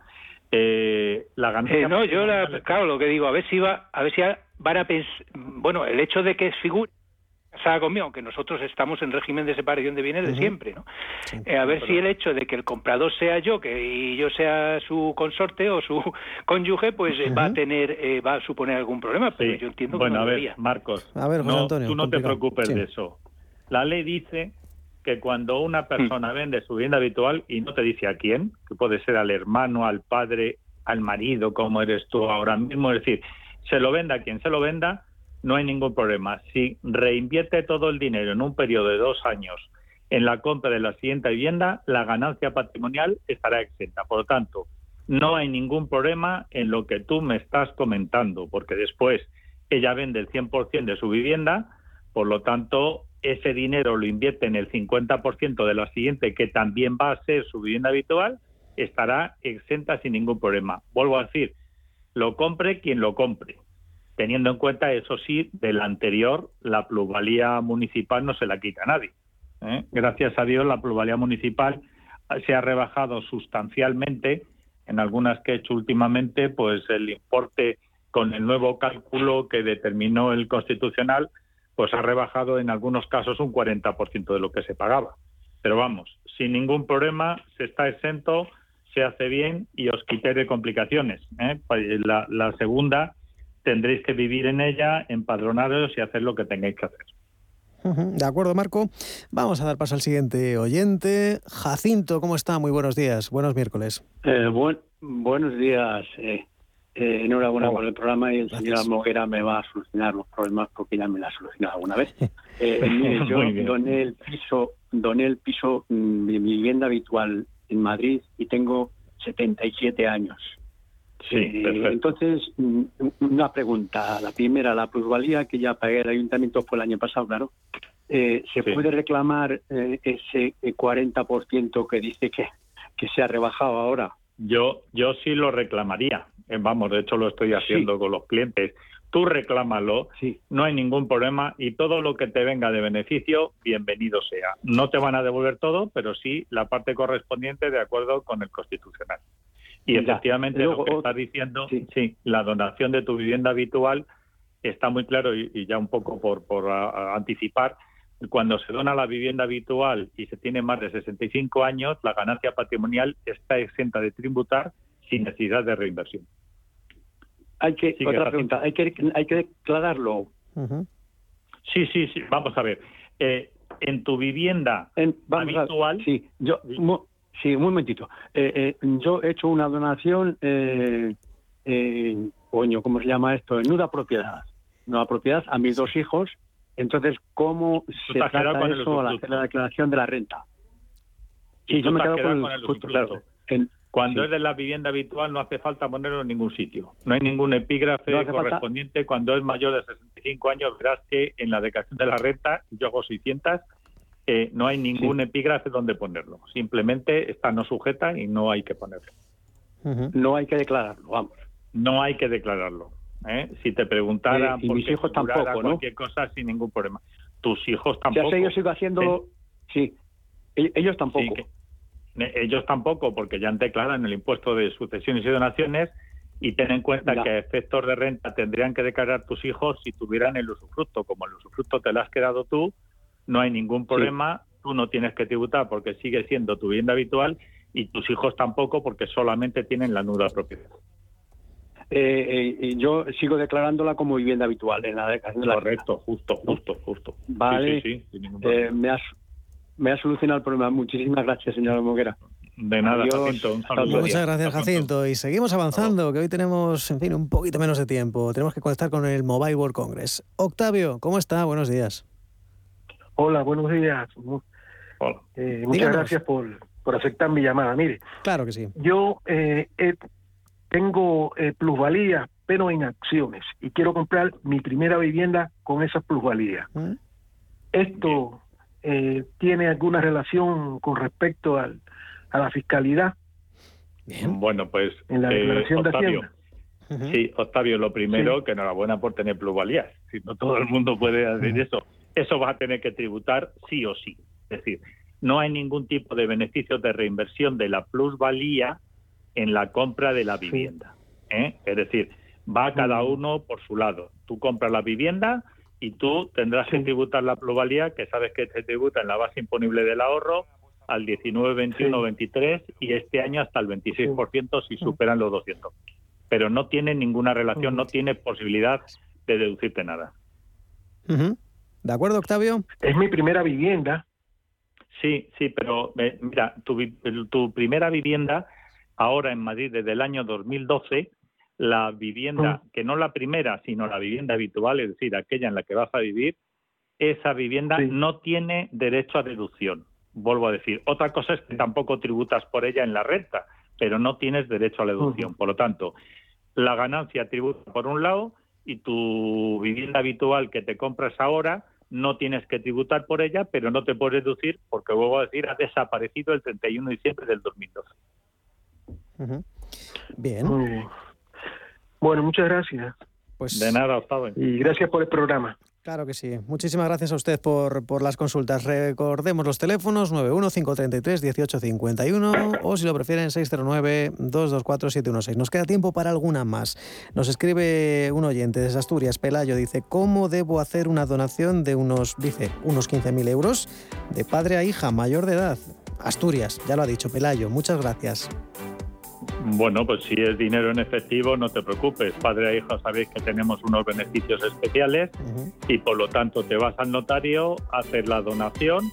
Eh, la ganancia. Eh, no, yo, claro, lo que digo, a ver si va, a ver si van a pensar. Bueno, el hecho de que es figura casada conmigo, aunque nosotros estamos en régimen de separación de bienes de siempre, ¿no? Eh, a ver si el hecho de que el comprador sea yo que y yo sea su consorte o su [LAUGHS] cónyuge, pues eh, va a tener, eh, va a suponer algún problema, pero yo entiendo bueno, que no a ver, Marcos, a ver, tú no te preocupes de eso. La ley dice que cuando una persona vende su vivienda habitual y no te dice a quién, que puede ser al hermano, al padre, al marido, como eres tú ahora mismo, es decir, se lo venda a quien se lo venda, no hay ningún problema. Si reinvierte todo el dinero en un periodo de dos años en la compra de la siguiente vivienda, la ganancia patrimonial estará exenta. Por lo tanto, no hay ningún problema en lo que tú me estás comentando, porque después ella vende el 100% de su vivienda, por lo tanto, ese dinero lo invierte en el 50% de la siguiente, que también va a ser su vivienda habitual, estará exenta sin ningún problema. Vuelvo a decir, lo compre quien lo compre teniendo en cuenta, eso sí, del anterior, la plusvalía municipal no se la quita a nadie. ¿eh? Gracias a Dios, la plusvalía municipal se ha rebajado sustancialmente. En algunas que he hecho últimamente, pues el importe con el nuevo cálculo que determinó el Constitucional, pues ha rebajado en algunos casos un 40% de lo que se pagaba. Pero vamos, sin ningún problema, se está exento, se hace bien y os quité de complicaciones. ¿eh? Pues la, la segunda tendréis que vivir en ella, empadronaros y hacer lo que tengáis que hacer. De acuerdo, Marco. Vamos a dar paso al siguiente oyente. Jacinto, ¿cómo está? Muy buenos días. Buenos miércoles. Eh, buenos días. Eh, eh, enhorabuena por el programa y el señor Moguera me va a solucionar los problemas porque ya me la ha solucionado alguna vez. [LAUGHS] yo doné el piso, doné el piso, mm, mi vivienda habitual en Madrid y tengo 77 años. Sí, eh, entonces, mm, una pregunta. La primera, la plusvalía que ya pagué el ayuntamiento fue el año pasado, claro. Eh, ¿Se puede reclamar eh, ese 40% que dice que, que se ha rebajado ahora? Yo, yo sí lo reclamaría. Vamos, de hecho lo estoy haciendo con los clientes. Tú reclámalo, sí. no hay ningún problema y todo lo que te venga de beneficio, bienvenido sea. No te van a devolver todo, pero sí la parte correspondiente de acuerdo con el constitucional. Y efectivamente lo que estás diciendo, sí. la donación de tu vivienda habitual está muy claro y, ya un poco por, por anticipar, cuando se dona la vivienda habitual y se tiene más de 65 años, la ganancia patrimonial está exenta de tributar sin necesidad de reinversión. Hay que, otra pregunta, hay que, hay que declararlo. Sí, sí, sí, vamos a ver. Eh, en tu vivienda habitual. sí, yo, Sí, un momentito. Eh, eh, yo he hecho una donación, eh, coño, ¿cómo se llama esto? En nuda propiedad. Nuda propiedad a mis dos hijos. Entonces, ¿cómo se trata eso al hacer la declaración de la renta? Sí, yo me quedo con el, justo, claro. cuando es de la vivienda habitual no hace falta ponerlo en ningún sitio. No hay ningún epígrafe correspondiente. Cuando es mayor de 65 años verás que en la declaración de la renta, yo hago 600, no hay ningún epígrafe donde ponerlo. Simplemente está no sujeta y no hay que ponerlo. No hay que declararlo, vamos. No hay que declararlo. ¿eh? Si te preguntara por mis hijos tampoco, cualquier cosa sin ningún problema. Tus hijos tampoco. Ya sé, yo sigo haciendo... Sí, e-, ellos tampoco. ellos tampoco, porque ya han declarado en el impuesto de sucesiones y donaciones y ten en cuenta que a efectos de renta tendrían que declarar tus hijos si tuvieran el usufructo. Como el usufructo te lo has quedado tú, no hay ningún problema, tú no tienes que tributar porque sigue siendo tu vivienda habitual y tus hijos tampoco porque solamente tienen la nuda propiedad. Eh, eh, yo sigo declarándola como vivienda habitual en la declaración Correcto, justo, justo, justo. Vale, eh, me, has, me ha solucionado el problema. Muchísimas gracias, señora Moguera. De nada, Jacinto. Muchas gracias, Jacinto. Y seguimos avanzando, que hoy tenemos, en fin, un poquito menos de tiempo. Tenemos que conectar con el Mobile World Congress. Octavio, ¿cómo está? Buenos días. Hola, buenos días. muchas gracias por, por aceptar mi llamada. Mire, claro que sí. Yo eh, tengo eh, plusvalía, pero en acciones, y quiero comprar mi primera vivienda con esas plusvalías. ¿Mm? ¿Esto eh, tiene alguna relación con respecto al, a la fiscalidad? Bueno, pues. En la eh, declaración de Hacienda. Sí, Octavio, lo primero, que enhorabuena por tener plusvalías. Si no todo el mundo puede hacer eso. Eso vas a tener que tributar sí o sí. Es decir, no hay ningún tipo de beneficio de reinversión de la plusvalía en la compra de la vivienda. ¿eh? Es decir, va cada uno por su lado. Tú compras la vivienda y tú tendrás que tributar la plusvalía, que sabes que se tributa en la base imponible del ahorro al 19, 21, 23 y este año hasta el 26% si superan los 200. Pero no tiene ninguna relación, no tiene posibilidad de deducirte nada. ¿De acuerdo, Octavio? Es mi primera vivienda. Sí, sí, pero eh, mira, tu, tu primera vivienda ahora en Madrid desde el año 2012 la vivienda, mm. que no la primera, sino la vivienda habitual, es decir, aquella en la que vas a vivir, esa vivienda no tiene derecho a deducción. Vuelvo a decir, otra cosa es que tampoco tributas por ella en la renta, pero no tienes derecho a la deducción. Por lo tanto, la ganancia tributa por un lado y tu vivienda habitual que te compras ahora no tienes que tributar por ella, pero no te puedes deducir porque, vuelvo a decir, ha desaparecido el 31 de diciembre del 2012. Bien. Bueno, muchas gracias. Pues, de nada, Octavio. Y gracias por el programa. Claro que sí. Muchísimas gracias a usted por, por las consultas. Recordemos los teléfonos 915331851 o si lo prefieren 609224716. Nos queda tiempo para alguna más. Nos escribe un oyente desde Asturias, Pelayo, dice, ¿cómo debo hacer una donación de unos, dice, unos 15.000 euros de padre a hija mayor de edad? Asturias, ya lo ha dicho Pelayo. Muchas gracias. Bueno, pues si es dinero en efectivo, no te preocupes. Padre e hijo sabéis que tenemos unos beneficios especiales y por lo tanto te vas al notario, haces la donación,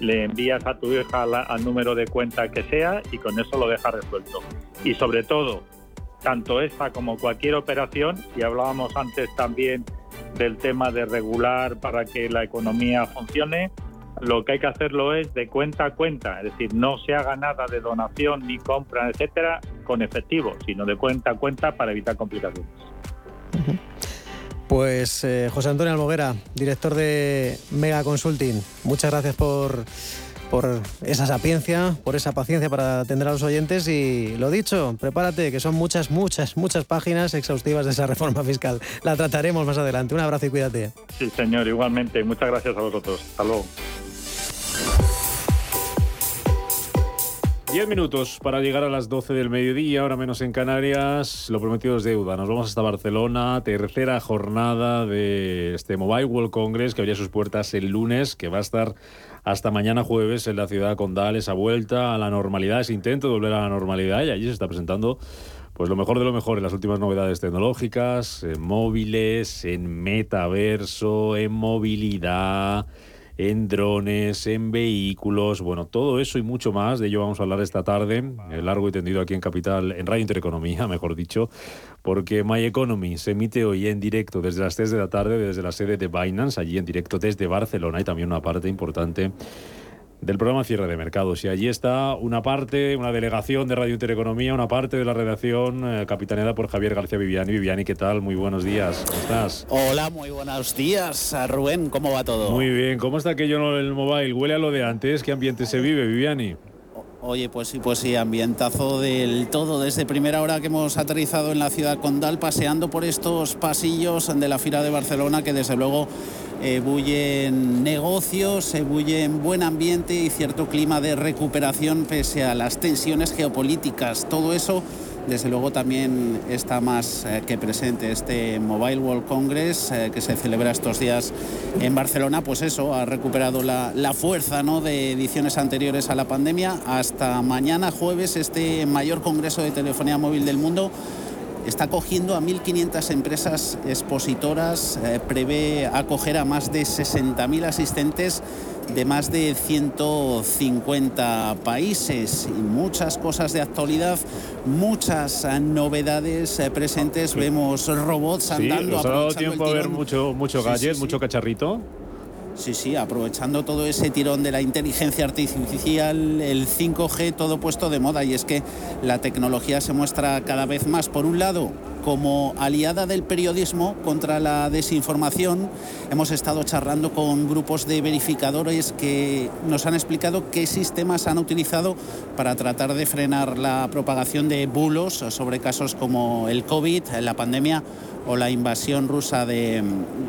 le envías a tu hija al número de cuenta que sea y con eso lo dejas resuelto. Y sobre todo, tanto esta como cualquier operación, y hablábamos antes también del tema de regular para que la economía funcione, lo que hay que hacerlo es de cuenta a cuenta, es decir, no se haga nada de donación ni compra, etcétera, con efectivo, sino de cuenta a cuenta para evitar complicaciones. Pues eh, José Antonio Almoguera, director de Mega Consulting, muchas gracias por, por esa sapiencia, por esa paciencia para atender a los oyentes y lo dicho, prepárate, que son muchas, muchas, muchas páginas exhaustivas de esa reforma fiscal. La trataremos más adelante. Un abrazo y cuídate. Sí, señor, igualmente. Muchas gracias a vosotros. Hasta luego. Diez minutos para llegar a las 12 del mediodía, ahora menos en Canarias. Lo prometido es deuda. Nos vamos hasta Barcelona, tercera jornada de este Mobile World Congress que abría sus puertas el lunes, que va a estar hasta mañana jueves en la ciudad condal, esa vuelta a la normalidad, ese intento de volver a la normalidad y allí se está presentando pues lo mejor de lo mejor en las últimas novedades tecnológicas, en móviles, en metaverso, en movilidad en drones, en vehículos, bueno, todo eso y mucho más, de ello vamos a hablar esta tarde, largo y tendido aquí en Capital, en Radio Intereconomía, [LAUGHS] mejor dicho, porque My Economy se emite hoy en directo desde las 3 de la tarde, desde la sede de Binance, allí en directo desde Barcelona y también una parte importante del programa Cierre de Mercados. Y allí está una parte, una delegación de Radio Intereconomía, una parte de la redacción eh, capitaneada por Javier García Viviani. Viviani, ¿qué tal? Muy buenos días. ¿Cómo estás? Hola, muy buenos días. Rubén, ¿cómo va todo? Muy bien. ¿Cómo está aquello en el mobile? ¿Huele a lo de antes? ¿Qué ambiente se vive, Viviani? Oye, pues sí, pues sí, ambientazo del todo. Desde primera hora que hemos aterrizado en la ciudad condal, paseando por estos pasillos de la Fira de Barcelona, que desde luego bullen negocios, bullen buen ambiente y cierto clima de recuperación pese a las tensiones geopolíticas. Todo eso desde luego también está más eh, que presente este Mobile World Congress eh, que se celebra estos días en Barcelona, pues eso, ha recuperado la, fuerza ¿no? de ediciones anteriores a la pandemia. Hasta mañana jueves este mayor congreso de telefonía móvil del mundo está acogiendo a 1.500 empresas expositoras, eh, prevé acoger a más de 60.000 asistentes de más de 150 países y muchas cosas de actualidad, muchas novedades eh, presentes. Vemos robots andando. ¿Os ha dado tiempo a ver mucho, mucho gadget, mucho cacharrito? Sí, sí, aprovechando todo ese tirón de la inteligencia artificial, el 5G, todo puesto de moda. Y es que la tecnología se muestra cada vez más, por un lado, como aliada del periodismo contra la desinformación. Hemos estado charlando con grupos de verificadores que nos han explicado qué sistemas han utilizado para tratar de frenar la propagación de bulos sobre casos como el COVID, la pandemia o la invasión rusa de,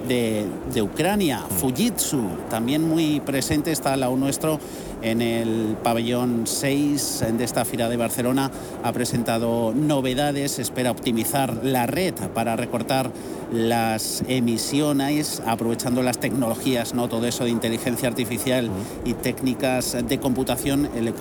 de, Ucrania. Fujitsu, también muy presente está al lado nuestro en el pabellón 6 de esta fila de Barcelona. Ha presentado novedades, espera optimizar la red para recortar las emisiones, aprovechando las tecnologías, ¿no? todo eso de inteligencia artificial y técnicas de computación. El,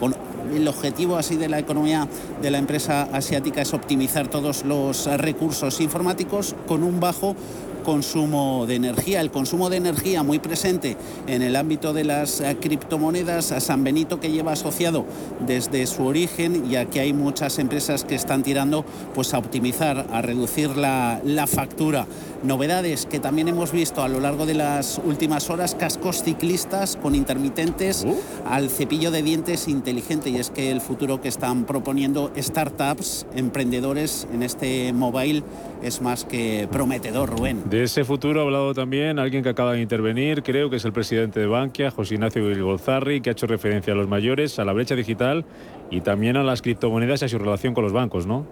el objetivo así de la economía de la empresa asiática es optimizar todos los recursos informáticos con un bajo consumo de energía. El consumo de energía muy presente en el ámbito de las eh, criptomonedas, a San Benito que lleva asociado desde su origen, ya que hay muchas empresas que están tirando pues, a optimizar, a reducir la, la factura. Novedades que también hemos visto a lo largo de las últimas horas, cascos ciclistas con intermitentes uh. al cepillo de dientes inteligente y es que el futuro que están proponiendo startups, emprendedores en este mobile es más que prometedor, Rubén. De ese futuro ha hablado también alguien que acaba de intervenir, creo que es el presidente de Bankia, José Ignacio Golzarri, que ha hecho referencia a los mayores, a la brecha digital y también a las criptomonedas y a su relación con los bancos, ¿no?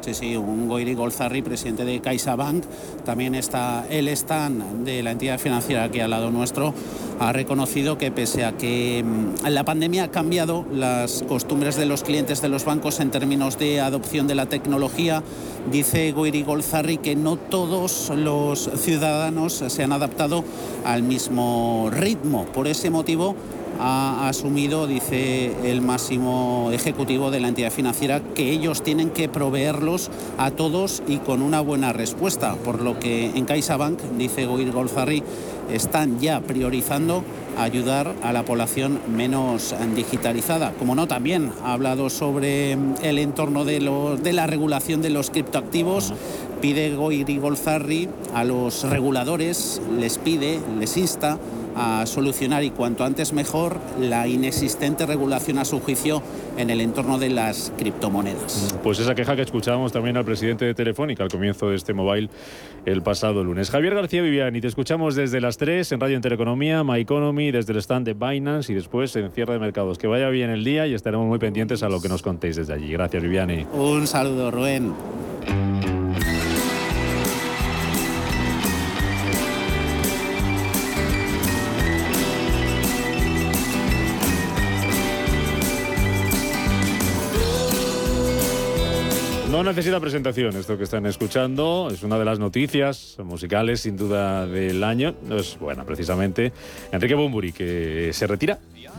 Sí, sí, un Goiri Golzarri, presidente de CaixaBank. También está el stand de la entidad financiera aquí al lado nuestro. Ha reconocido que pese a que mm, la pandemia ha cambiado las costumbres de los clientes de los bancos en términos de adopción de la tecnología, dice Goiri Golzarri que no todos los ciudadanos se han adaptado al mismo ritmo. Por ese motivo, ha asumido, dice el máximo ejecutivo de la entidad financiera, que ellos tienen que proveerlos a todos y con una buena respuesta, por lo que en CaixaBank, dice Goir Golzarri, están ya priorizando ayudar a la población menos digitalizada. Como no, también ha hablado sobre el entorno de, de la regulación de los criptoactivos. Pide Goiri Golzarri a los reguladores, les pide, les insta a solucionar y cuanto antes mejor la inexistente regulación a su juicio en el entorno de las criptomonedas. Pues esa queja que escuchábamos también al presidente de Telefónica al comienzo de este mobile el pasado lunes. Javier García Viviani, te escuchamos desde las 3 en Radio Intereconomía, My Economy, desde el stand de Binance y después en cierre de mercados. Que vaya bien el día y estaremos muy pendientes a lo que nos contéis desde allí. Gracias, Viviani. Un saludo, Rubén. No necesita presentación esto que están escuchando. Es una de las noticias musicales, sin duda, del año. Es buena, precisamente. Enrique Bumburi, que se retira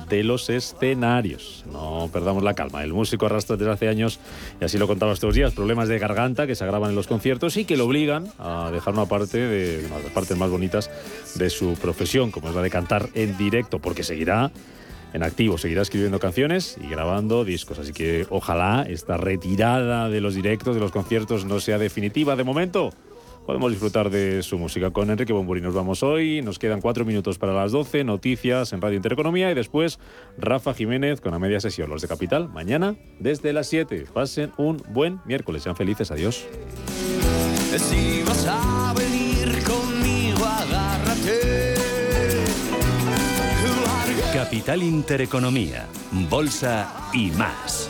de los escenarios. No perdamos la calma. El músico arrastra desde hace años, y así lo contaba estos días, problemas de garganta que se agravan en los conciertos y que lo obligan a dejar una parte de las partes más bonitas de su profesión, como es la de cantar en directo, porque seguirá en activo, seguirá escribiendo canciones y grabando discos. Así que ojalá esta retirada de los directos, de los conciertos, no sea definitiva. De momento, podemos disfrutar de su música. Con Enrique Bomburi nos vamos hoy. Nos quedan cuatro minutos para las 12. Noticias en Radio Intereconomía y después Rafa Jiménez con la media sesión. Los de Capital, mañana desde las 7. Pasen un buen miércoles. Sean felices. Adiós. Capital Intereconomía, Bolsa y más.